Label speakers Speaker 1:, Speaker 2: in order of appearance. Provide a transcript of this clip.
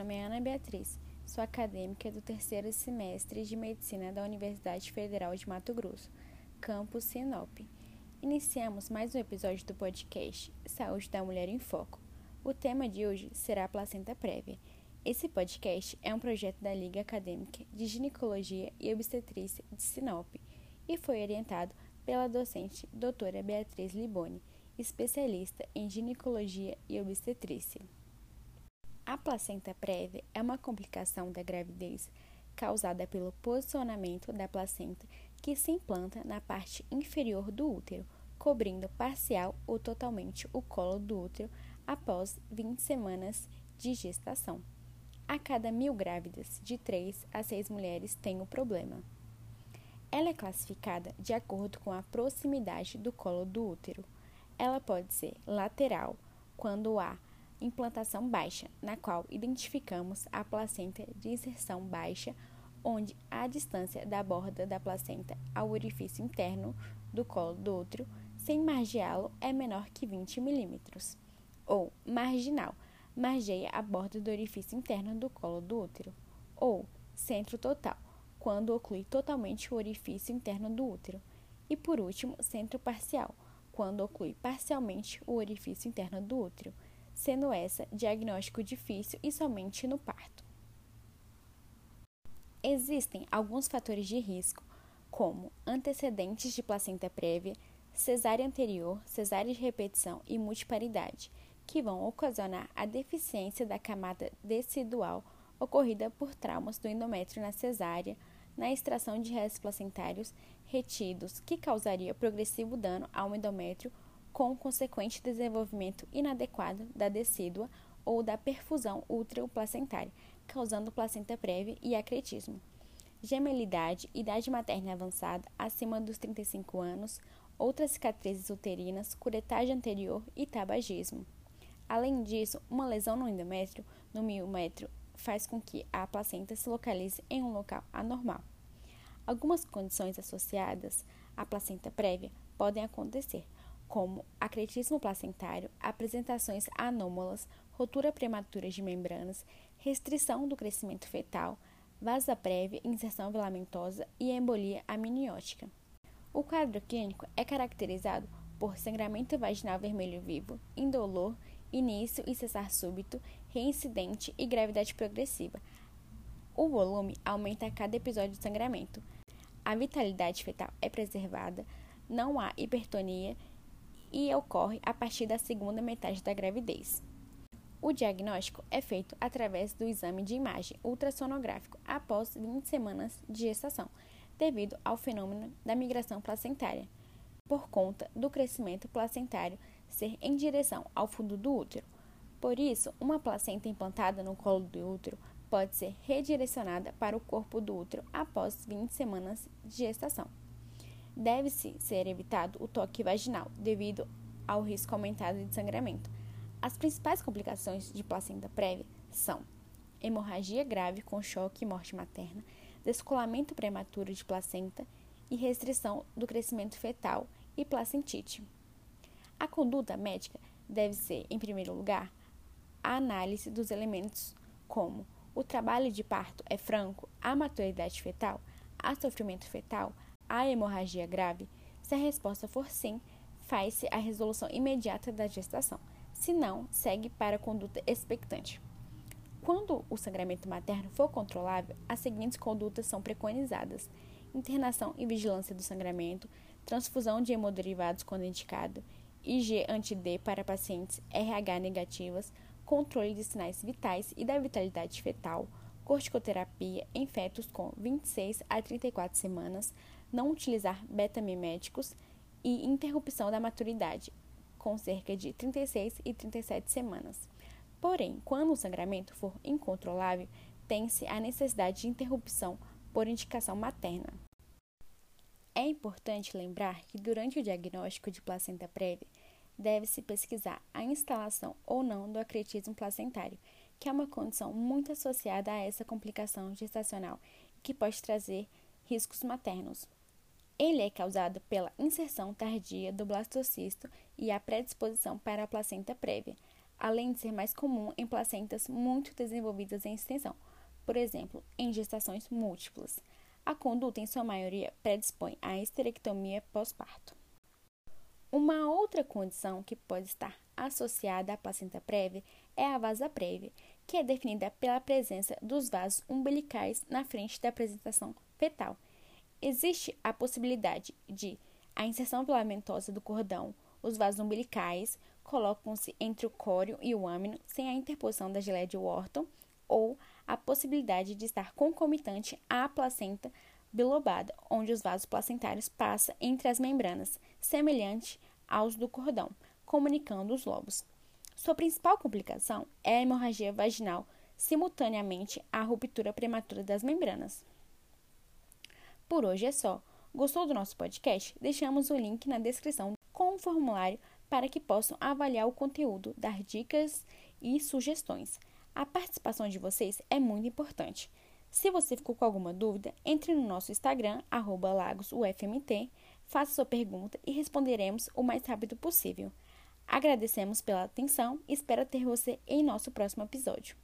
Speaker 1: nome é Ana Beatriz, sou acadêmica do terceiro semestre de Medicina da Universidade Federal de Mato Grosso, campus Sinop. Iniciamos mais um episódio do podcast Saúde da Mulher em Foco. O tema de hoje será a placenta prévia. Esse podcast é um projeto da Liga Acadêmica de Ginecologia e Obstetrícia de Sinop e foi orientado pela docente doutora Beatriz Liboni, especialista em ginecologia e obstetrícia. A placenta prévia é uma complicação da gravidez causada pelo posicionamento da placenta que se implanta na parte inferior do útero, cobrindo parcial ou totalmente o colo do útero após 20 semanas de gestação. A cada mil grávidas, de 3 a 6 mulheres têm o problema. Ela é classificada de acordo com a proximidade do colo do útero. Ela pode ser lateral, quando há implantação baixa, na qual identificamos a placenta de inserção baixa, onde a distância da borda da placenta ao orifício interno do colo do útero, sem margeá-lo, é menor que 20 milímetros. Ou marginal, margeia a borda do orifício interno do colo do útero. Ou centro total, quando oclui totalmente o orifício interno do útero. E por último, centro parcial, quando oclui parcialmente o orifício interno do útero sendo essa diagnóstico difícil e somente no parto. Existem alguns fatores de risco, como antecedentes de placenta prévia, cesárea anterior, cesárea de repetição e multiparidade, que vão ocasionar a deficiência da camada decidual ocorrida por traumas do endométrio na cesárea, na extração de restos placentários retidos, que causaria progressivo dano ao endométrio com consequente desenvolvimento inadequado da decídua ou da perfusão útero-placentária, causando placenta prévia e acretismo. Gemelidade, idade materna avançada acima dos 35 anos, outras cicatrizes uterinas, curetagem anterior e tabagismo. Além disso, uma lesão no endométrio, no miométrio, faz com que a placenta se localize em um local anormal. Algumas condições associadas à placenta prévia podem acontecer, como acretismo placentário, apresentações anômalas, rotura prematura de membranas, restrição do crescimento fetal, vasa prévia, inserção filamentosa e embolia amniótica. O quadro clínico é caracterizado por sangramento vaginal vermelho vivo, indolor, início e cessar súbito, reincidente e gravidade progressiva. O volume aumenta a cada episódio de sangramento. A vitalidade fetal é preservada, não há hipertonia e ocorre a partir da segunda metade da gravidez. O diagnóstico é feito através do exame de imagem ultrassonográfico após 20 semanas de gestação, devido ao fenômeno da migração placentária, por conta do crescimento placentário ser em direção ao fundo do útero. Por isso, uma placenta implantada no colo do útero pode ser redirecionada para o corpo do útero após 20 semanas de gestação. Deve-se ser evitado o toque vaginal, devido ao risco aumentado de sangramento. As principais complicações de placenta prévia são hemorragia grave com choque e morte materna, descolamento prematuro de placenta e restrição do crescimento fetal e placentite. A conduta médica deve ser, em primeiro lugar, a análise dos elementos como o trabalho de parto é franco, a maturidade fetal, há sofrimento fetal, a hemorragia grave? Se a resposta for sim, faz-se a resolução imediata da gestação. Se não, segue para a conduta expectante. Quando o sangramento materno for controlável, as seguintes condutas são preconizadas: internação e vigilância do sangramento, transfusão de hemoderivados quando indicado, IG anti-D para pacientes RH negativas, controle de sinais vitais e da vitalidade fetal, corticoterapia em fetos com 26 a 34 semanas, não utilizar beta-miméticos e interrupção da maturidade, com cerca de 36 e 37 semanas. Porém, quando o sangramento for incontrolável, tem-se a necessidade de interrupção por indicação materna. É importante lembrar que durante o diagnóstico de placenta prévia, deve-se pesquisar a instalação ou não do acretismo placentário, que é uma condição muito associada a essa complicação gestacional que pode trazer riscos maternos. Ele é causado pela inserção tardia do blastocisto e a predisposição para a placenta prévia. além de ser mais comum em placentas muito desenvolvidas em extensão, por exemplo, em gestações múltiplas. A conduta, em sua maioria, predispõe à esterectomia pós-parto. Uma outra condição que pode estar associada à placenta prévia é a vasa prévia, que é definida pela presença dos vasos umbilicais na frente da apresentação fetal. Existe a possibilidade de a inserção filamentosa do cordão, os vasos umbilicais colocam-se entre o córeo e o âmino sem a interposição da geleia de Wharton, ou a possibilidade de estar concomitante à placenta bilobada, onde os vasos placentários passam entre as membranas, semelhante aos do cordão, comunicando os lobos. Sua principal complicação é a hemorragia vaginal, simultaneamente à ruptura prematura das membranas. Por hoje é só. Gostou do nosso podcast? Deixamos o link na descrição com um formulário para que possam avaliar o conteúdo, dar dicas e sugestões. A participação de vocês é muito importante. Se você ficou com alguma dúvida, entre no nosso Instagram, lagosufmt, faça sua pergunta e responderemos o mais rápido possível. Agradecemos pela atenção e espero ter você em nosso próximo episódio.